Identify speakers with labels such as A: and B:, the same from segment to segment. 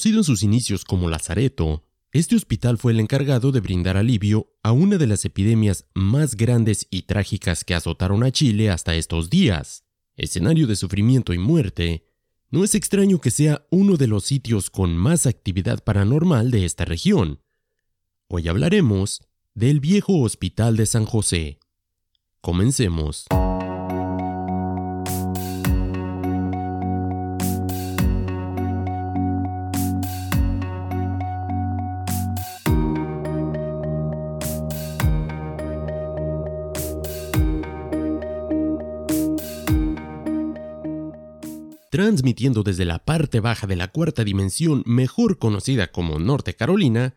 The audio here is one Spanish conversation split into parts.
A: Conocido en sus inicios como Lazareto, este hospital fue el encargado de brindar alivio a una de las epidemias más grandes y trágicas que azotaron a Chile hasta estos días. Escenario de sufrimiento y muerte, no es extraño que sea uno de los sitios con más actividad paranormal de esta región. Hoy hablaremos del viejo Hospital de San José. Comencemos. Transmitiendo desde la parte baja de la cuarta dimensión, mejor conocida como Norte Carolina,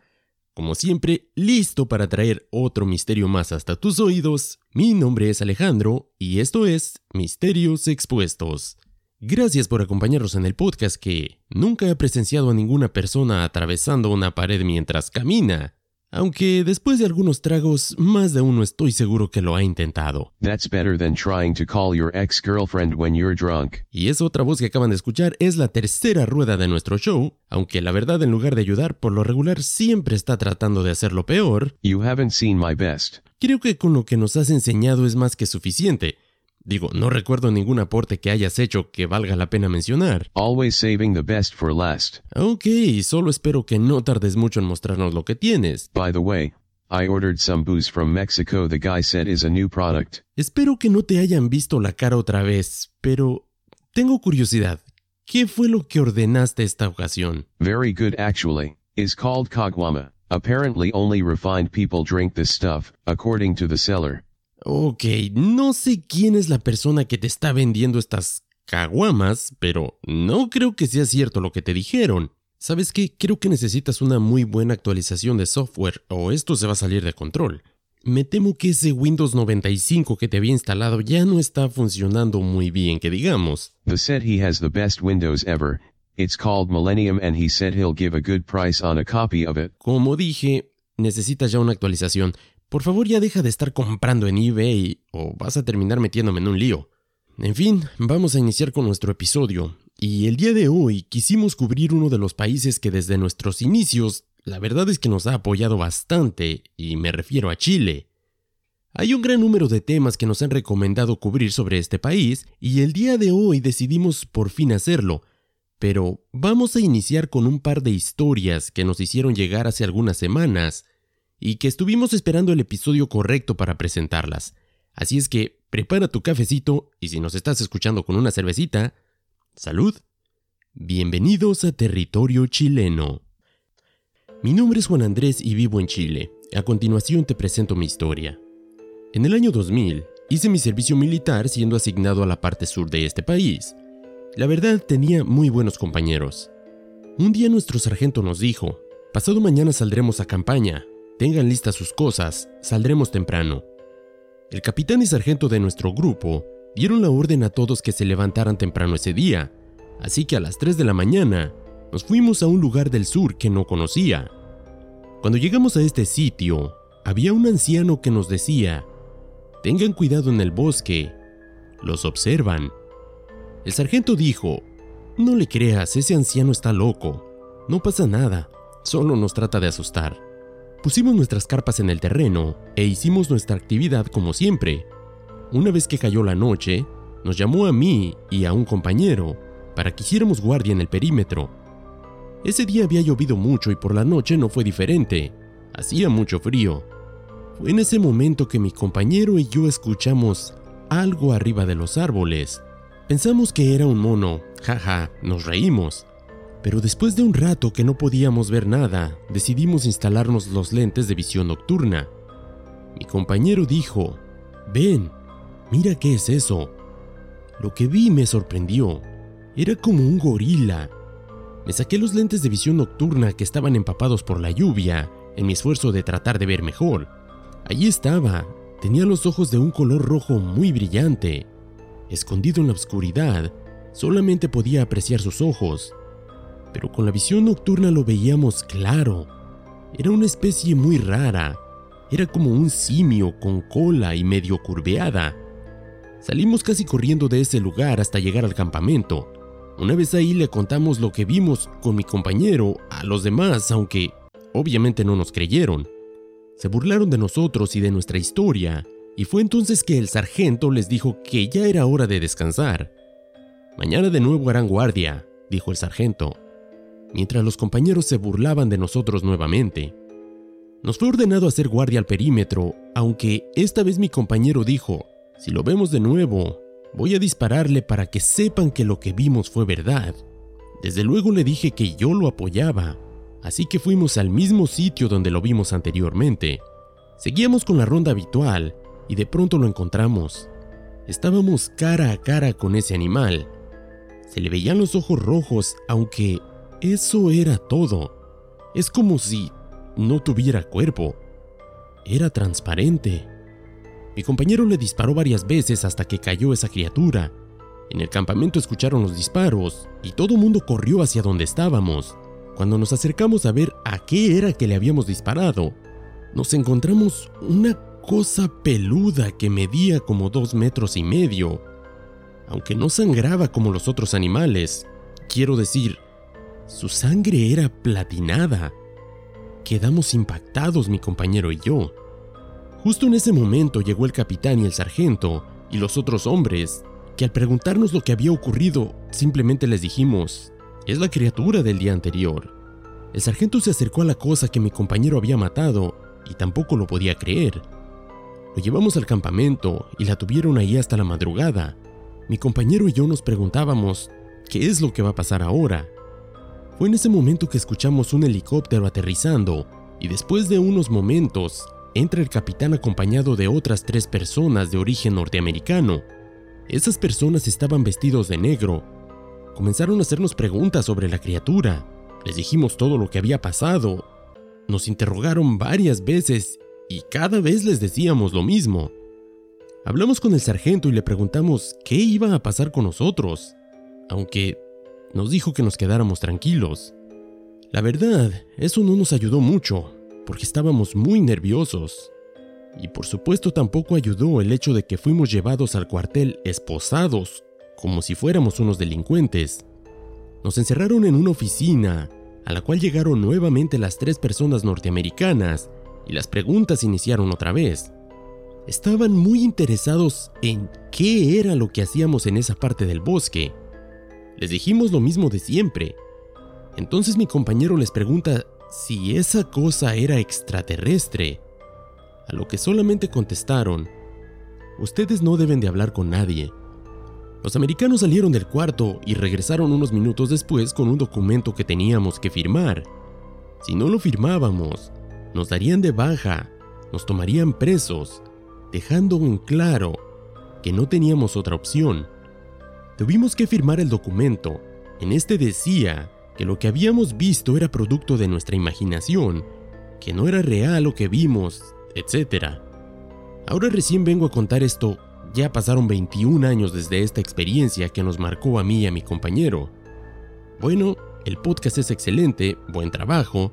A: como siempre, listo para traer otro misterio más hasta tus oídos, mi nombre es Alejandro y esto es Misterios Expuestos. Gracias por acompañarnos en el podcast que nunca he presenciado a ninguna persona atravesando una pared mientras camina, aunque después de algunos tragos, más de uno estoy seguro que lo ha intentado.
B: That's better than trying to call your ex-girlfriend when you're drunk.
A: Y esa otra voz que acaban de escuchar es la tercera rueda de nuestro show, aunque la verdad en lugar de ayudar por lo regular siempre está tratando de hacerlo peor.
B: You haven't seen my best.
A: Creo que con lo que nos has enseñado es más que suficiente. Digo, no recuerdo ningún aporte que hayas hecho que valga la pena mencionar.
B: Always saving the best for last.
A: Ok, solo espero que no tardes mucho en mostrarnos lo que tienes.
B: By the way, I ordered some booze from Mexico the guy said is a new product.
A: Espero que no te hayan visto la cara otra vez, pero tengo curiosidad. ¿Qué fue lo que ordenaste esta ocasión?
B: Very good actually. Is called Kagwama. Apparently only refined people drink this stuff, according to the seller.
A: Ok, no sé quién es la persona que te está vendiendo estas caguamas, pero no creo que sea cierto lo que te dijeron. ¿Sabes qué? Creo que necesitas una muy buena actualización de software o esto se va a salir de control. Me temo que ese Windows 95 que te había instalado ya no está funcionando muy bien, que digamos.
B: The said he has the best Windows ever. It's called Millennium and he said he'll give a good price on a copy of it.
A: Como dije, necesitas ya una actualización. Por favor ya deja de estar comprando en eBay o vas a terminar metiéndome en un lío. En fin, vamos a iniciar con nuestro episodio. Y el día de hoy quisimos cubrir uno de los países que desde nuestros inicios, la verdad es que nos ha apoyado bastante, y me refiero a Chile. Hay un gran número de temas que nos han recomendado cubrir sobre este país, y el día de hoy decidimos por fin hacerlo. Pero vamos a iniciar con un par de historias que nos hicieron llegar hace algunas semanas, y que estuvimos esperando el episodio correcto para presentarlas. Así es que prepara tu cafecito y si nos estás escuchando con una cervecita, salud. Bienvenidos a territorio chileno. Mi nombre es Juan Andrés y vivo en Chile. A continuación te presento mi historia. En el año 2000 hice mi servicio militar siendo asignado a la parte sur de este país. La verdad tenía muy buenos compañeros. Un día nuestro sargento nos dijo, pasado mañana saldremos a campaña, Tengan listas sus cosas, saldremos temprano. El capitán y sargento de nuestro grupo dieron la orden a todos que se levantaran temprano ese día, así que a las 3 de la mañana nos fuimos a un lugar del sur que no conocía. Cuando llegamos a este sitio, había un anciano que nos decía, tengan cuidado en el bosque, los observan. El sargento dijo, no le creas, ese anciano está loco, no pasa nada, solo nos trata de asustar. Pusimos nuestras carpas en el terreno e hicimos nuestra actividad como siempre. Una vez que cayó la noche, nos llamó a mí y a un compañero para que hiciéramos guardia en el perímetro. Ese día había llovido mucho y por la noche no fue diferente. Hacía mucho frío. Fue en ese momento que mi compañero y yo escuchamos algo arriba de los árboles. Pensamos que era un mono, jaja, nos reímos. Pero después de un rato que no podíamos ver nada, decidimos instalarnos los lentes de visión nocturna. Mi compañero dijo, ven, mira qué es eso. Lo que vi me sorprendió. Era como un gorila. Me saqué los lentes de visión nocturna que estaban empapados por la lluvia en mi esfuerzo de tratar de ver mejor. Allí estaba. Tenía los ojos de un color rojo muy brillante. Escondido en la oscuridad, solamente podía apreciar sus ojos pero con la visión nocturna lo veíamos claro. Era una especie muy rara. Era como un simio con cola y medio curveada. Salimos casi corriendo de ese lugar hasta llegar al campamento. Una vez ahí le contamos lo que vimos con mi compañero a los demás, aunque obviamente no nos creyeron. Se burlaron de nosotros y de nuestra historia, y fue entonces que el sargento les dijo que ya era hora de descansar. Mañana de nuevo harán guardia, dijo el sargento, mientras los compañeros se burlaban de nosotros nuevamente. Nos fue ordenado hacer guardia al perímetro, aunque esta vez mi compañero dijo, si lo vemos de nuevo, voy a dispararle para que sepan que lo que vimos fue verdad. Desde luego le dije que yo lo apoyaba, así que fuimos al mismo sitio donde lo vimos anteriormente. Seguíamos con la ronda habitual y de pronto lo encontramos. Estábamos cara a cara con ese animal. Se le veían los ojos rojos, aunque eso era todo. Es como si no tuviera cuerpo. Era transparente. Mi compañero le disparó varias veces hasta que cayó esa criatura. En el campamento escucharon los disparos y todo mundo corrió hacia donde estábamos. Cuando nos acercamos a ver a qué era que le habíamos disparado, nos encontramos una cosa peluda que medía como dos metros y medio. Aunque no sangraba como los otros animales, quiero decir, su sangre era platinada. Quedamos impactados mi compañero y yo. Justo en ese momento llegó el capitán y el sargento y los otros hombres, que al preguntarnos lo que había ocurrido, simplemente les dijimos, es la criatura del día anterior. El sargento se acercó a la cosa que mi compañero había matado y tampoco lo podía creer. Lo llevamos al campamento y la tuvieron ahí hasta la madrugada. Mi compañero y yo nos preguntábamos, ¿qué es lo que va a pasar ahora? Fue en ese momento que escuchamos un helicóptero aterrizando y después de unos momentos entra el capitán acompañado de otras tres personas de origen norteamericano. Esas personas estaban vestidos de negro. Comenzaron a hacernos preguntas sobre la criatura. Les dijimos todo lo que había pasado. Nos interrogaron varias veces y cada vez les decíamos lo mismo. Hablamos con el sargento y le preguntamos qué iba a pasar con nosotros, aunque nos dijo que nos quedáramos tranquilos. La verdad, eso no nos ayudó mucho, porque estábamos muy nerviosos. Y por supuesto tampoco ayudó el hecho de que fuimos llevados al cuartel esposados, como si fuéramos unos delincuentes. Nos encerraron en una oficina, a la cual llegaron nuevamente las tres personas norteamericanas, y las preguntas iniciaron otra vez. Estaban muy interesados en qué era lo que hacíamos en esa parte del bosque. Les dijimos lo mismo de siempre. Entonces mi compañero les pregunta si esa cosa era extraterrestre, a lo que solamente contestaron, ustedes no deben de hablar con nadie. Los americanos salieron del cuarto y regresaron unos minutos después con un documento que teníamos que firmar. Si no lo firmábamos, nos darían de baja, nos tomarían presos, dejando en claro que no teníamos otra opción. Tuvimos que firmar el documento. En este decía que lo que habíamos visto era producto de nuestra imaginación, que no era real lo que vimos, etc. Ahora recién vengo a contar esto, ya pasaron 21 años desde esta experiencia que nos marcó a mí y a mi compañero. Bueno, el podcast es excelente, buen trabajo.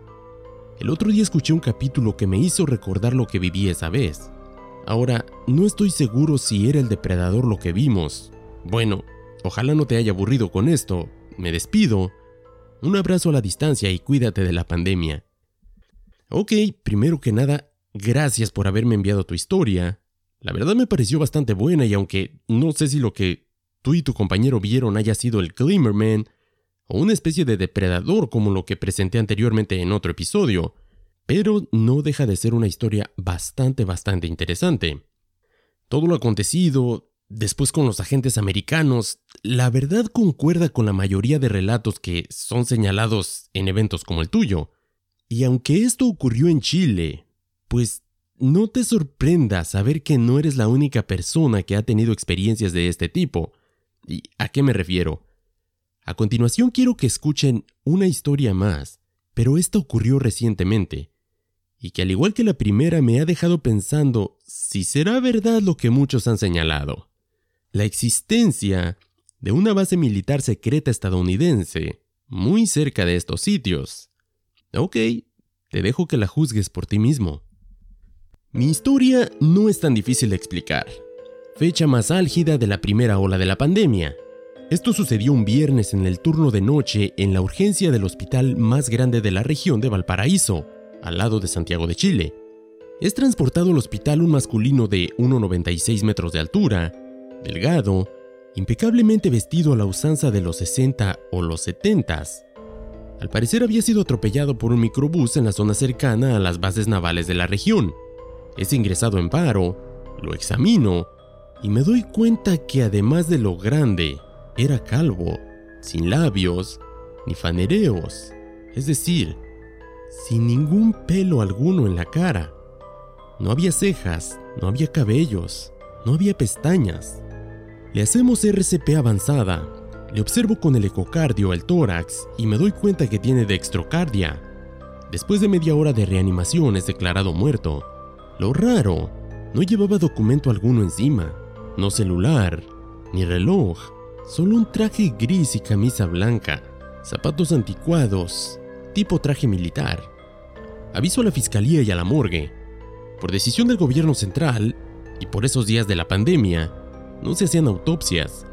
A: El otro día escuché un capítulo que me hizo recordar lo que viví esa vez. Ahora, no estoy seguro si era el depredador lo que vimos. Bueno, ojalá no te haya aburrido con esto. Me despido un abrazo a la distancia y cuídate de la pandemia. Ok, primero que nada, gracias por haberme enviado tu historia. La verdad me pareció bastante buena y aunque no sé si lo que tú y tu compañero vieron haya sido el Glimmerman o una especie de depredador como lo que presenté anteriormente en otro episodio, pero no deja de ser una historia bastante, bastante interesante. Todo lo acontecido, Después con los agentes americanos, la verdad concuerda con la mayoría de relatos que son señalados en eventos como el tuyo. Y aunque esto ocurrió en Chile, pues no te sorprenda saber que no eres la única persona que ha tenido experiencias de este tipo. ¿Y a qué me refiero? A continuación quiero que escuchen una historia más, pero esta ocurrió recientemente, y que al igual que la primera me ha dejado pensando si será verdad lo que muchos han señalado la existencia de una base militar secreta estadounidense muy cerca de estos sitios. Ok, te dejo que la juzgues por ti mismo. Mi historia no es tan difícil de explicar. Fecha más álgida de la primera ola de la pandemia. Esto sucedió un viernes en el turno de noche en la urgencia del hospital más grande de la región de Valparaíso, al lado de Santiago de Chile. Es transportado al hospital un masculino de 1,96 metros de altura, delgado, impecablemente vestido a la usanza de los 60 o los 70. Al parecer había sido atropellado por un microbús en la zona cercana a las bases navales de la región. Es ingresado en paro, lo examino y me doy cuenta que además de lo grande, era calvo, sin labios, ni fanereos, es decir, sin ningún pelo alguno en la cara. No había cejas, no había cabellos, no había pestañas. Le hacemos RCP avanzada, le observo con el ecocardio el tórax y me doy cuenta que tiene dextrocardia. Después de media hora de reanimación es declarado muerto. Lo raro, no llevaba documento alguno encima, no celular, ni reloj, Solo un traje gris y camisa blanca, zapatos anticuados, tipo traje militar. Aviso a la fiscalía y a la morgue. Por decisión del gobierno central, y por esos días de la pandemia, no se hacían autopsias.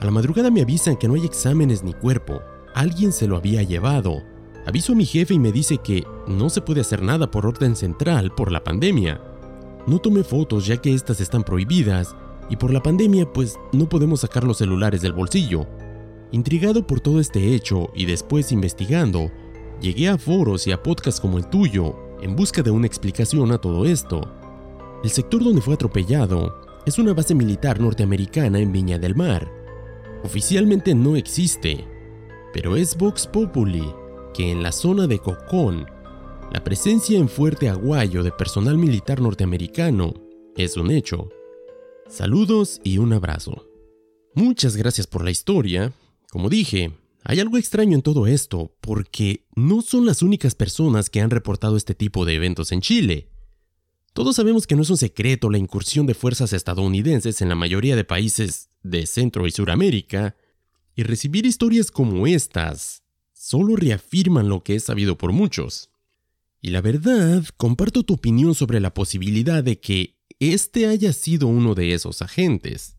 A: A la madrugada me avisan que no hay exámenes ni cuerpo. Alguien se lo había llevado. Aviso a mi jefe y me dice que no se puede hacer nada por orden central por la pandemia. No tomé fotos ya que estas están prohibidas y por la pandemia pues no podemos sacar los celulares del bolsillo. Intrigado por todo este hecho y después investigando, llegué a foros y a podcasts como el tuyo en busca de una explicación a todo esto. El sector donde fue atropellado es una base militar norteamericana en Viña del Mar. Oficialmente no existe, pero es Vox Populi que en la zona de Cocón, la presencia en Fuerte Aguayo de personal militar norteamericano es un hecho. Saludos y un abrazo. Muchas gracias por la historia. Como dije, hay algo extraño en todo esto, porque no son las únicas personas que han reportado este tipo de eventos en Chile. Todos sabemos que no es un secreto la incursión de fuerzas estadounidenses en la mayoría de países de Centro y Suramérica, y recibir historias como estas solo reafirman lo que es sabido por muchos. Y la verdad, comparto tu opinión sobre la posibilidad de que este haya sido uno de esos agentes.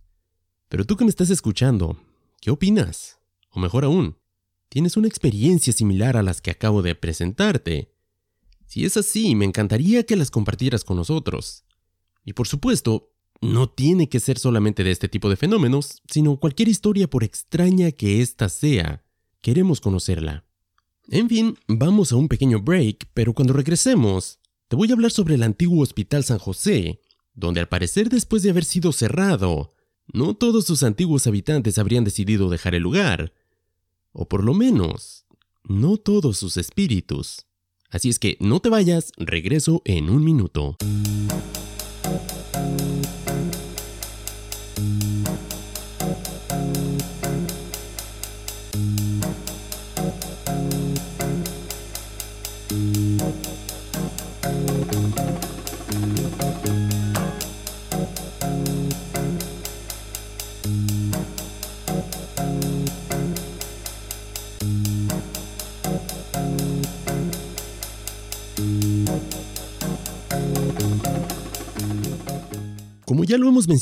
A: Pero tú que me estás escuchando, ¿qué opinas? O mejor aún, ¿tienes una experiencia similar a las que acabo de presentarte? Si es así, me encantaría que las compartieras con nosotros. Y por supuesto, no tiene que ser solamente de este tipo de fenómenos, sino cualquier historia por extraña que ésta sea. Queremos conocerla. En fin, vamos a un pequeño break, pero cuando regresemos, te voy a hablar sobre el antiguo Hospital San José, donde al parecer después de haber sido cerrado, no todos sus antiguos habitantes habrían decidido dejar el lugar, o por lo menos, no todos sus espíritus. Así es que no te vayas, regreso en un minuto.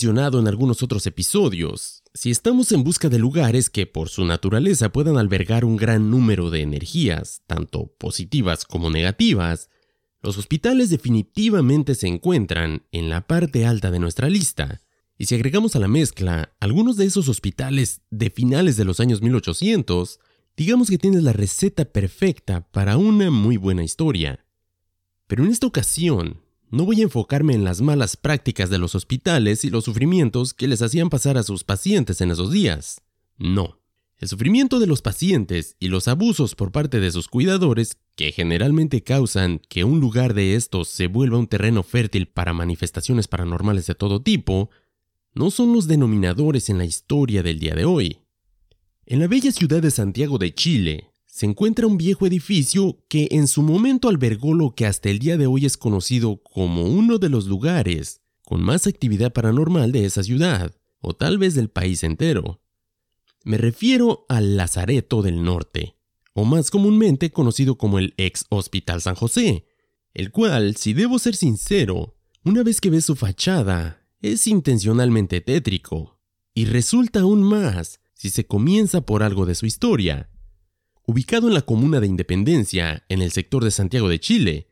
A: En algunos otros episodios, si estamos en busca de lugares que por su naturaleza puedan albergar un gran número de energías, tanto positivas como negativas, los hospitales definitivamente se encuentran en la parte alta de nuestra lista. Y si agregamos a la mezcla algunos de esos hospitales de finales de los años 1800, digamos que tienes la receta perfecta para una muy buena historia. Pero en esta ocasión, no voy a enfocarme en las malas prácticas de los hospitales y los sufrimientos que les hacían pasar a sus pacientes en esos días. No. El sufrimiento de los pacientes y los abusos por parte de sus cuidadores, que generalmente causan que un lugar de estos se vuelva un terreno fértil para manifestaciones paranormales de todo tipo, no son los denominadores en la historia del día de hoy. En la bella ciudad de Santiago de Chile, se encuentra un viejo edificio que en su momento albergó lo que hasta el día de hoy es conocido como uno de los lugares con más actividad paranormal de esa ciudad, o tal vez del país entero. Me refiero al Lazareto del Norte, o más comúnmente conocido como el ex Hospital San José, el cual, si debo ser sincero, una vez que ves su fachada, es intencionalmente tétrico, y resulta aún más si se comienza por algo de su historia. Ubicado en la comuna de Independencia, en el sector de Santiago de Chile,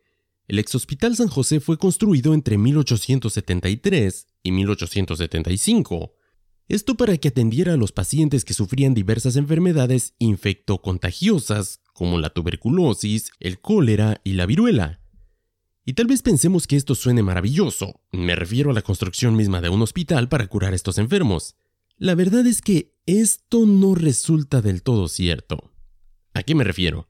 A: el ex Hospital San José fue construido entre 1873 y 1875. Esto para que atendiera a los pacientes que sufrían diversas enfermedades infectocontagiosas como la tuberculosis, el cólera y la viruela. Y tal vez pensemos que esto suene maravilloso, me refiero a la construcción misma de un hospital para curar a estos enfermos. La verdad es que esto no resulta del todo cierto. ¿A qué me refiero?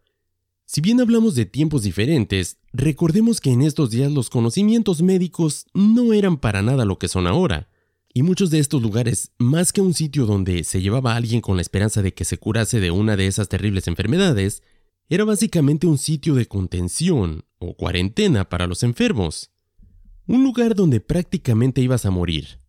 A: Si bien hablamos de tiempos diferentes, recordemos que en estos días los conocimientos médicos no eran para nada lo que son ahora, y muchos de estos lugares, más que un sitio donde se llevaba a alguien con la esperanza de que se curase de una de esas terribles enfermedades, era básicamente un sitio de contención o cuarentena para los enfermos, un lugar donde prácticamente ibas a morir.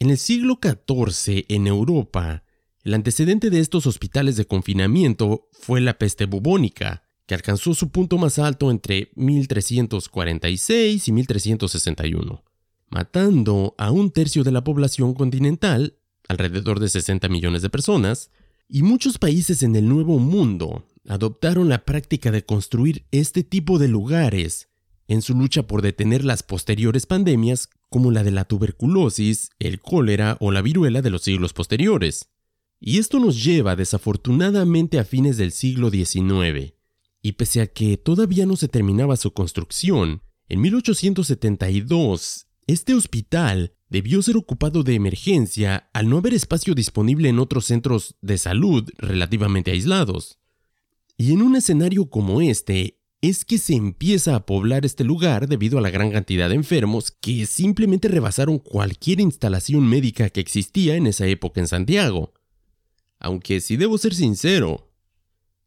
A: En el siglo XIV, en Europa, el antecedente de estos hospitales de confinamiento fue la peste bubónica, que alcanzó su punto más alto entre 1346 y 1361, matando a un tercio de la población continental, alrededor de 60 millones de personas, y muchos países en el Nuevo Mundo adoptaron la práctica de construir este tipo de lugares en su lucha por detener las posteriores pandemias como la de la tuberculosis, el cólera o la viruela de los siglos posteriores. Y esto nos lleva desafortunadamente a fines del siglo XIX, y pese a que todavía no se terminaba su construcción, en 1872 este hospital debió ser ocupado de emergencia al no haber espacio disponible en otros centros de salud relativamente aislados. Y en un escenario como este, es que se empieza a poblar este lugar debido a la gran cantidad de enfermos que simplemente rebasaron cualquier instalación médica que existía en esa época en Santiago. Aunque si debo ser sincero,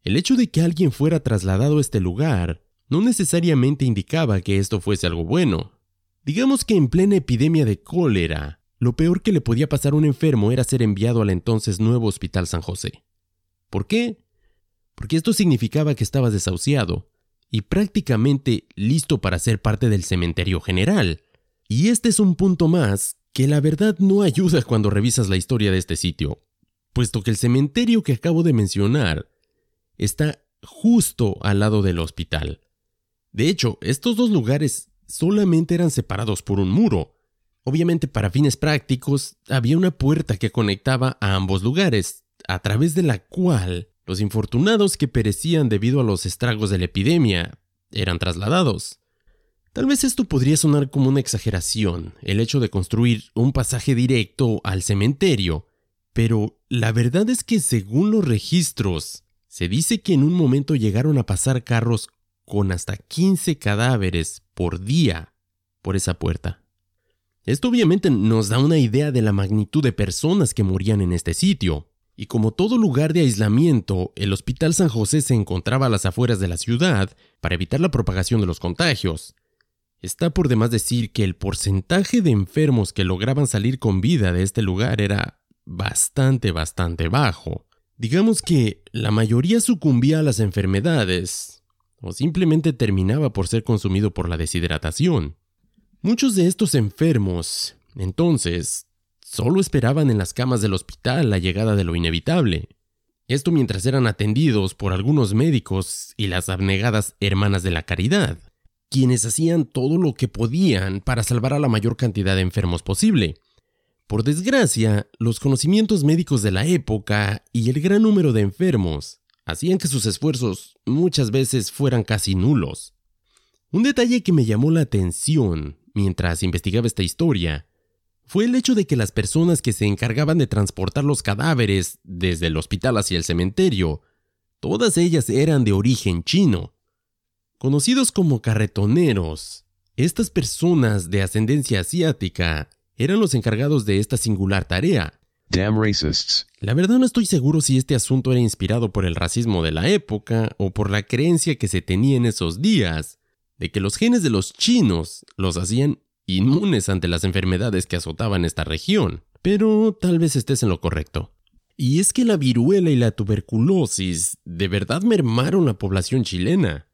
A: el hecho de que alguien fuera trasladado a este lugar no necesariamente indicaba que esto fuese algo bueno. Digamos que en plena epidemia de cólera, lo peor que le podía pasar a un enfermo era ser enviado al entonces nuevo Hospital San José. ¿Por qué? Porque esto significaba que estabas desahuciado y prácticamente listo para ser parte del cementerio general. Y este es un punto más que la verdad no ayuda cuando revisas la historia de este sitio, puesto que el cementerio que acabo de mencionar está justo al lado del hospital. De hecho, estos dos lugares solamente eran separados por un muro. Obviamente para fines prácticos había una puerta que conectaba a ambos lugares, a través de la cual los infortunados que perecían debido a los estragos de la epidemia eran trasladados. Tal vez esto podría sonar como una exageración, el hecho de construir un pasaje directo al cementerio, pero la verdad es que según los registros, se dice que en un momento llegaron a pasar carros con hasta 15 cadáveres por día por esa puerta. Esto obviamente nos da una idea de la magnitud de personas que morían en este sitio, y como todo lugar de aislamiento, el Hospital San José se encontraba a las afueras de la ciudad para evitar la propagación de los contagios. Está por demás decir que el porcentaje de enfermos que lograban salir con vida de este lugar era bastante, bastante bajo. Digamos que la mayoría sucumbía a las enfermedades, o simplemente terminaba por ser consumido por la deshidratación. Muchos de estos enfermos, entonces, solo esperaban en las camas del hospital la llegada de lo inevitable. Esto mientras eran atendidos por algunos médicos y las abnegadas hermanas de la caridad, quienes hacían todo lo que podían para salvar a la mayor cantidad de enfermos posible, por desgracia, los conocimientos médicos de la época y el gran número de enfermos hacían que sus esfuerzos muchas veces fueran casi nulos. Un detalle que me llamó la atención mientras investigaba esta historia fue el hecho de que las personas que se encargaban de transportar los cadáveres desde el hospital hacia el cementerio, todas ellas eran de origen chino. Conocidos como carretoneros, estas personas de ascendencia asiática eran los encargados de esta singular tarea.
B: Damn racists.
A: La verdad no estoy seguro si este asunto era inspirado por el racismo de la época o por la creencia que se tenía en esos días de que los genes de los chinos los hacían inmunes ante las enfermedades que azotaban esta región. Pero tal vez estés en lo correcto. Y es que la viruela y la tuberculosis de verdad mermaron la población chilena.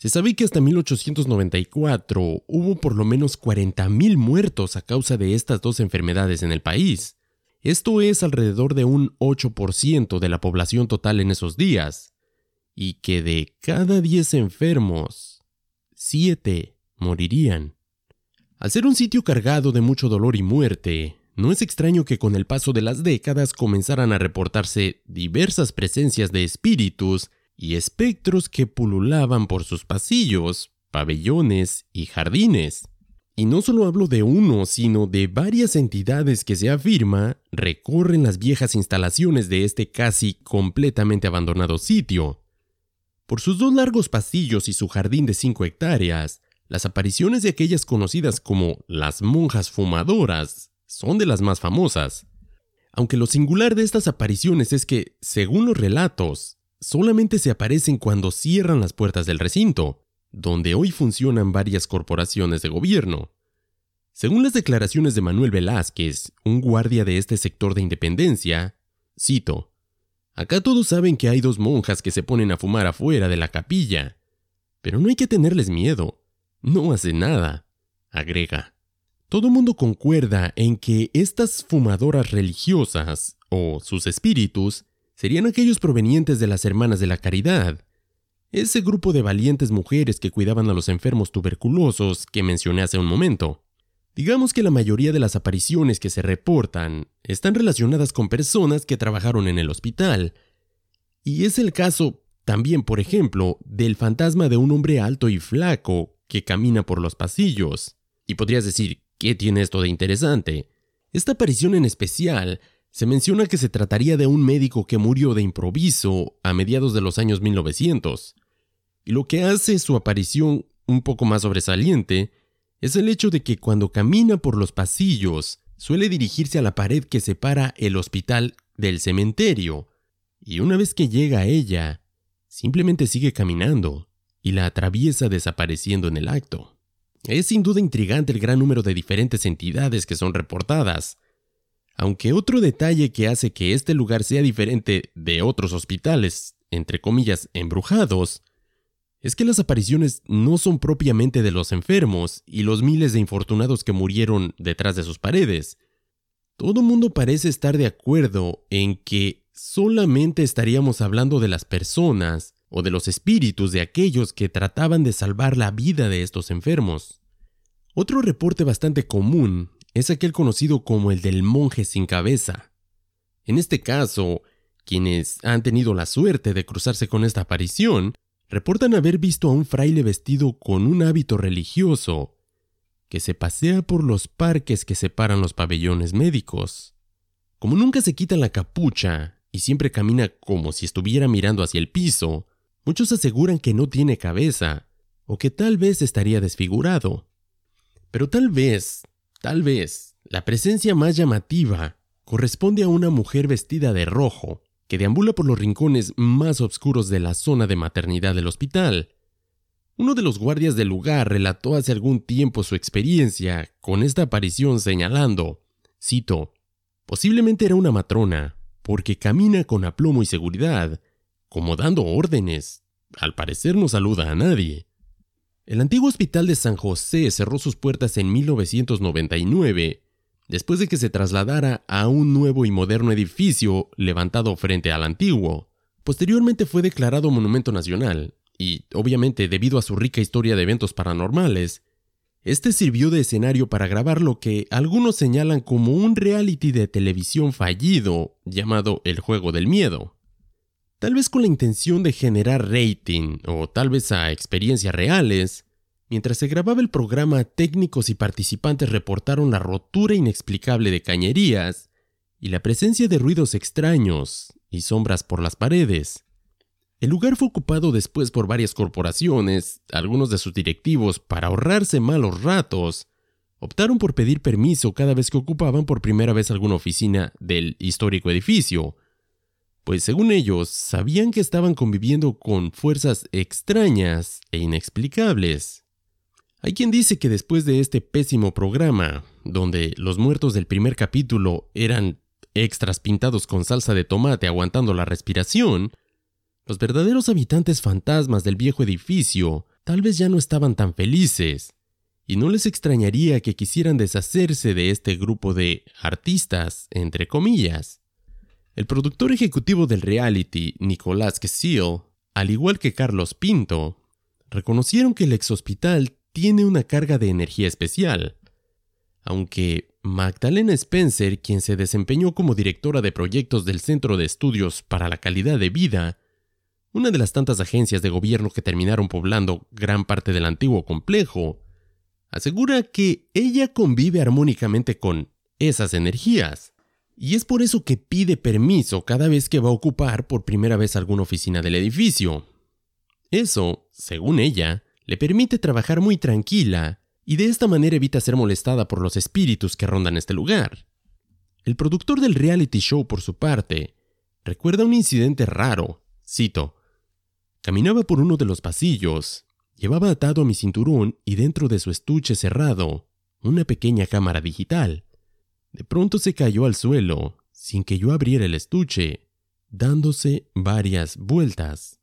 A: Se sabe que hasta 1894 hubo por lo menos 40.000 muertos a causa de estas dos enfermedades en el país. Esto es alrededor de un 8% de la población total en esos días, y que de cada 10 enfermos, 7 morirían. Al ser un sitio cargado de mucho dolor y muerte, no es extraño que con el paso de las décadas comenzaran a reportarse diversas presencias de espíritus y espectros que pululaban por sus pasillos, pabellones y jardines. Y no solo hablo de uno, sino de varias entidades que se afirma recorren las viejas instalaciones de este casi completamente abandonado sitio. Por sus dos largos pasillos y su jardín de cinco hectáreas, las apariciones de aquellas conocidas como las monjas fumadoras son de las más famosas. Aunque lo singular de estas apariciones es que, según los relatos, solamente se aparecen cuando cierran las puertas del recinto, donde hoy funcionan varias corporaciones de gobierno. Según las declaraciones de Manuel Velázquez, un guardia de este sector de Independencia, cito, Acá todos saben que hay dos monjas que se ponen a fumar afuera de la capilla, pero no hay que tenerles miedo, no hacen nada, agrega. Todo mundo concuerda en que estas fumadoras religiosas, o sus espíritus, serían aquellos provenientes de las Hermanas de la Caridad, ese grupo de valientes mujeres que cuidaban a los enfermos tuberculosos que mencioné hace un momento. Digamos que la mayoría de las apariciones que se reportan están relacionadas con personas que trabajaron en el hospital. Y es el caso también, por ejemplo, del fantasma de un hombre alto y flaco que camina por los pasillos. Y podrías decir, ¿qué tiene esto de interesante? Esta aparición en especial se menciona que se trataría de un médico que murió de improviso a mediados de los años 1900. Y lo que hace su aparición un poco más sobresaliente es el hecho de que cuando camina por los pasillos suele dirigirse a la pared que separa el hospital del cementerio, y una vez que llega a ella, simplemente sigue caminando y la atraviesa desapareciendo en el acto. Es sin duda intrigante el gran número de diferentes entidades que son reportadas, aunque otro detalle que hace que este lugar sea diferente de otros hospitales, entre comillas, embrujados, es que las apariciones no son propiamente de los enfermos y los miles de infortunados que murieron detrás de sus paredes. Todo mundo parece estar de acuerdo en que solamente estaríamos hablando de las personas o de los espíritus de aquellos que trataban de salvar la vida de estos enfermos. Otro reporte bastante común es aquel conocido como el del monje sin cabeza. En este caso, quienes han tenido la suerte de cruzarse con esta aparición reportan haber visto a un fraile vestido con un hábito religioso que se pasea por los parques que separan los pabellones médicos. Como nunca se quita la capucha y siempre camina como si estuviera mirando hacia el piso, muchos aseguran que no tiene cabeza o que tal vez estaría desfigurado. Pero tal vez, tal vez, la presencia más llamativa corresponde a una mujer vestida de rojo, que deambula por los rincones más oscuros de la zona de maternidad del hospital. Uno de los guardias del lugar relató hace algún tiempo su experiencia con esta aparición señalando, cito, posiblemente era una matrona, porque camina con aplomo y seguridad, como dando órdenes. Al parecer no saluda a nadie. El antiguo hospital de San José cerró sus puertas en 1999 después de que se trasladara a un nuevo y moderno edificio levantado frente al antiguo. Posteriormente fue declarado Monumento Nacional, y, obviamente, debido a su rica historia de eventos paranormales, este sirvió de escenario para grabar lo que algunos señalan como un reality de televisión fallido llamado El Juego del Miedo. Tal vez con la intención de generar rating o tal vez a experiencias reales, Mientras se grababa el programa, técnicos y participantes reportaron la rotura inexplicable de cañerías y la presencia de ruidos extraños y sombras por las paredes. El lugar fue ocupado después por varias corporaciones, algunos de sus directivos, para ahorrarse malos ratos, optaron por pedir permiso cada vez que ocupaban por primera vez alguna oficina del histórico edificio, pues según ellos sabían que estaban conviviendo con fuerzas extrañas e inexplicables. Hay quien dice que después de este pésimo programa, donde los muertos del primer capítulo eran extras pintados con salsa de tomate aguantando la respiración, los verdaderos habitantes fantasmas del viejo edificio tal vez ya no estaban tan felices, y no les extrañaría que quisieran deshacerse de este grupo de artistas, entre comillas. El productor ejecutivo del reality, Nicolás Kessiel, al igual que Carlos Pinto, reconocieron que el exhospital tiene una carga de energía especial, aunque Magdalena Spencer, quien se desempeñó como directora de proyectos del Centro de Estudios para la Calidad de Vida, una de las tantas agencias de gobierno que terminaron poblando gran parte del antiguo complejo, asegura que ella convive armónicamente con esas energías. Y es por eso que pide permiso cada vez que va a ocupar por primera vez alguna oficina del edificio. Eso, según ella, le permite trabajar muy tranquila y de esta manera evita ser molestada por los espíritus que rondan este lugar. El productor del reality show, por su parte, recuerda un incidente raro. Cito, Caminaba por uno de los pasillos, llevaba atado a mi cinturón y dentro de su estuche cerrado una pequeña cámara digital. De pronto se cayó al suelo, sin que yo abriera el estuche, dándose varias vueltas.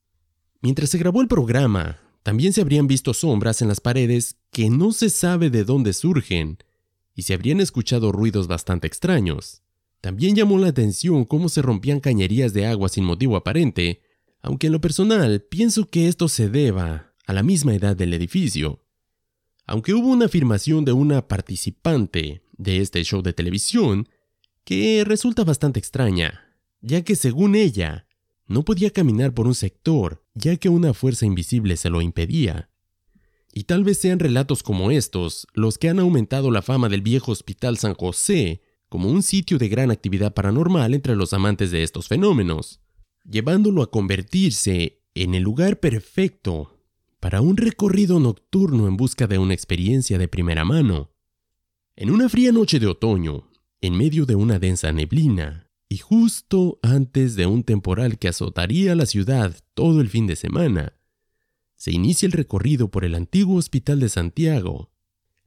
A: Mientras se grabó el programa, también se habrían visto sombras en las paredes que no se sabe de dónde surgen, y se habrían escuchado ruidos bastante extraños. También llamó la atención cómo se rompían cañerías de agua sin motivo aparente, aunque en lo personal pienso que esto se deba a la misma edad del edificio. Aunque hubo una afirmación de una participante de este show de televisión que resulta bastante extraña, ya que según ella, no podía caminar por un sector, ya que una fuerza invisible se lo impedía. Y tal vez sean relatos como estos los que han aumentado la fama del viejo Hospital San José como un sitio de gran actividad paranormal entre los amantes de estos fenómenos llevándolo a convertirse en el lugar perfecto para un recorrido nocturno en busca de una experiencia de primera mano. En una fría noche de otoño, en medio de una densa neblina, y justo antes de un temporal que azotaría la ciudad todo el fin de semana, se inicia el recorrido por el antiguo Hospital de Santiago.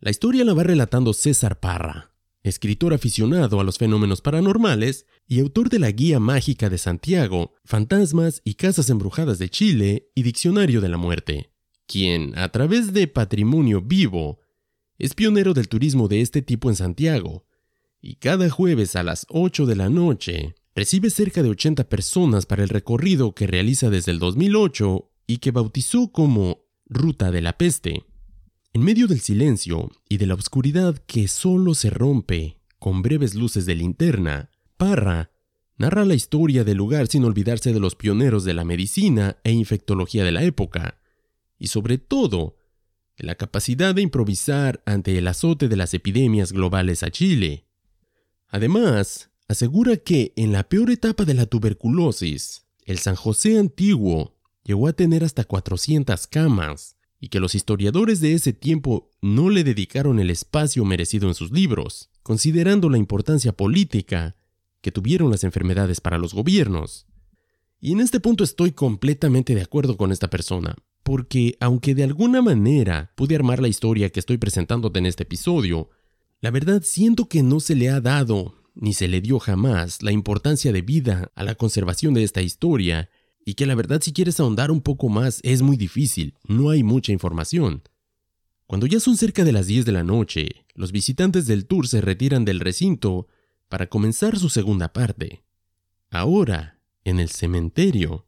A: La historia la va relatando César Parra, escritor aficionado a los fenómenos paranormales y autor de la Guía Mágica de Santiago, Fantasmas y Casas Embrujadas de Chile y Diccionario de la Muerte, quien, a través de Patrimonio Vivo, es pionero del turismo de este tipo en Santiago, y cada jueves a las 8 de la noche recibe cerca de 80 personas para el recorrido que realiza desde el 2008 y que bautizó como Ruta de la Peste. En medio del silencio y de la oscuridad que solo se rompe con breves luces de linterna, Parra narra la historia del lugar sin olvidarse de los pioneros de la medicina e infectología de la época, y sobre todo, la capacidad de improvisar ante el azote de las epidemias globales a Chile. Además, asegura que en la peor etapa de la tuberculosis, el San José antiguo llegó a tener hasta 400 camas, y que los historiadores de ese tiempo no le dedicaron el espacio merecido en sus libros, considerando la importancia política que tuvieron las enfermedades para los gobiernos. Y en este punto estoy completamente de acuerdo con esta persona, porque aunque de alguna manera pude armar la historia que estoy presentándote en este episodio, la verdad siento que no se le ha dado, ni se le dio jamás, la importancia de vida a la conservación de esta historia y que la verdad si quieres ahondar un poco más es muy difícil, no hay mucha información. Cuando ya son cerca de las 10 de la noche, los visitantes del tour se retiran del recinto para comenzar su segunda parte. Ahora, en el cementerio.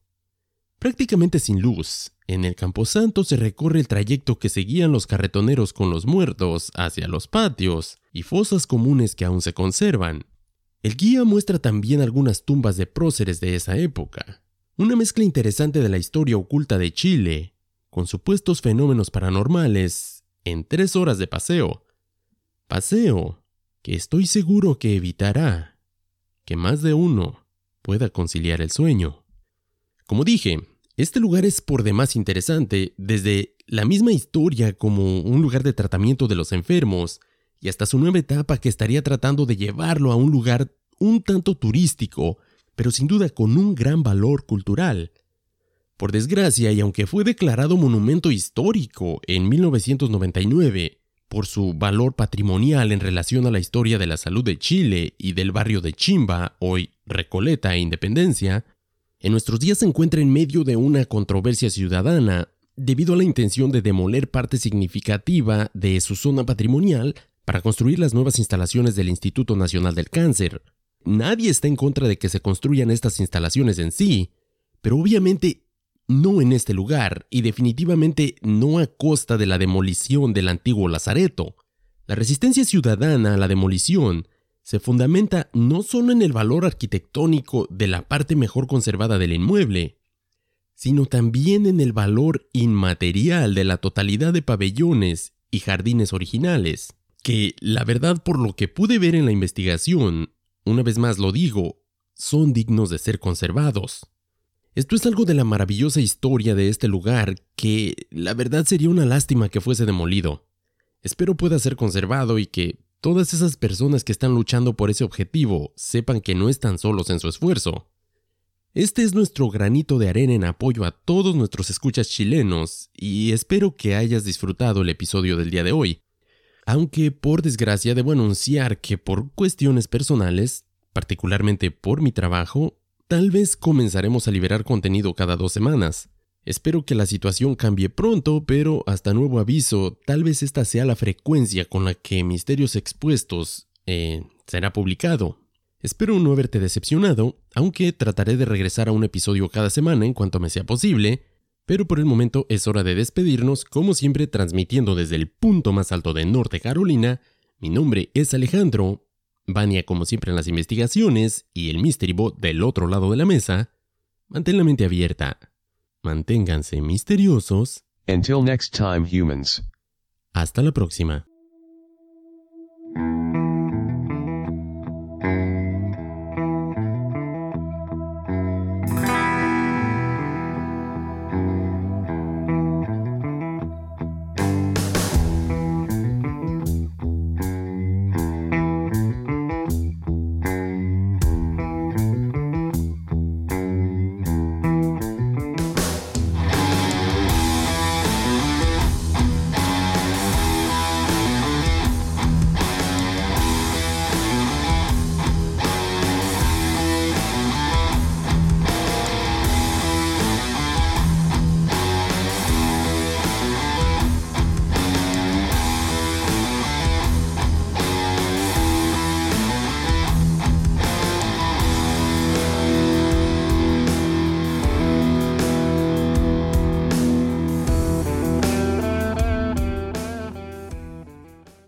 A: Prácticamente sin luz, en el camposanto se recorre el trayecto que seguían los carretoneros con los muertos hacia los patios y fosas comunes que aún se conservan. El guía muestra también algunas tumbas de próceres de esa época, una mezcla interesante de la historia oculta de Chile, con supuestos fenómenos paranormales, en tres horas de paseo. Paseo que estoy seguro que evitará que más de uno pueda conciliar el sueño. Como dije, este lugar es por demás interesante, desde la misma historia como un lugar de tratamiento de los enfermos, y hasta su nueva etapa que estaría tratando de llevarlo a un lugar un tanto turístico, pero sin duda con un gran valor cultural. Por desgracia, y aunque fue declarado monumento histórico en 1999 por su valor patrimonial en relación a la historia de la salud de Chile y del barrio de Chimba, hoy Recoleta e Independencia, en nuestros días se encuentra en medio de una controversia ciudadana debido a la intención de demoler parte significativa de su zona patrimonial para construir las nuevas instalaciones del Instituto Nacional del Cáncer. Nadie está en contra de que se construyan estas instalaciones en sí, pero obviamente no en este lugar y definitivamente no a costa de la demolición del antiguo Lazareto. La resistencia ciudadana a la demolición se fundamenta no solo en el valor arquitectónico de la parte mejor conservada del inmueble, sino también en el valor inmaterial de la totalidad de pabellones y jardines originales, que, la verdad por lo que pude ver en la investigación, una vez más lo digo, son dignos de ser conservados. Esto es algo de la maravillosa historia de este lugar que, la verdad, sería una lástima que fuese demolido. Espero pueda ser conservado y que todas esas personas que están luchando por ese objetivo sepan que no están solos en su esfuerzo. Este es nuestro granito de arena en apoyo a todos nuestros escuchas chilenos y espero que hayas disfrutado el episodio del día de hoy. Aunque por desgracia debo anunciar que por cuestiones personales, particularmente por mi trabajo, tal vez comenzaremos a liberar contenido cada dos semanas. Espero que la situación cambie pronto, pero hasta nuevo aviso, tal vez esta sea la frecuencia con la que Misterios Expuestos eh, será publicado. Espero no haberte decepcionado, aunque trataré de regresar a un episodio cada semana en cuanto me sea posible, pero por el momento es hora de despedirnos, como siempre transmitiendo desde el punto más alto de Norte Carolina. Mi nombre es Alejandro, Vania como siempre en las investigaciones y el Mystery Bot del otro lado de la mesa. Mantén la mente abierta. Manténganse misteriosos.
B: Until next time, humans.
A: Hasta la próxima.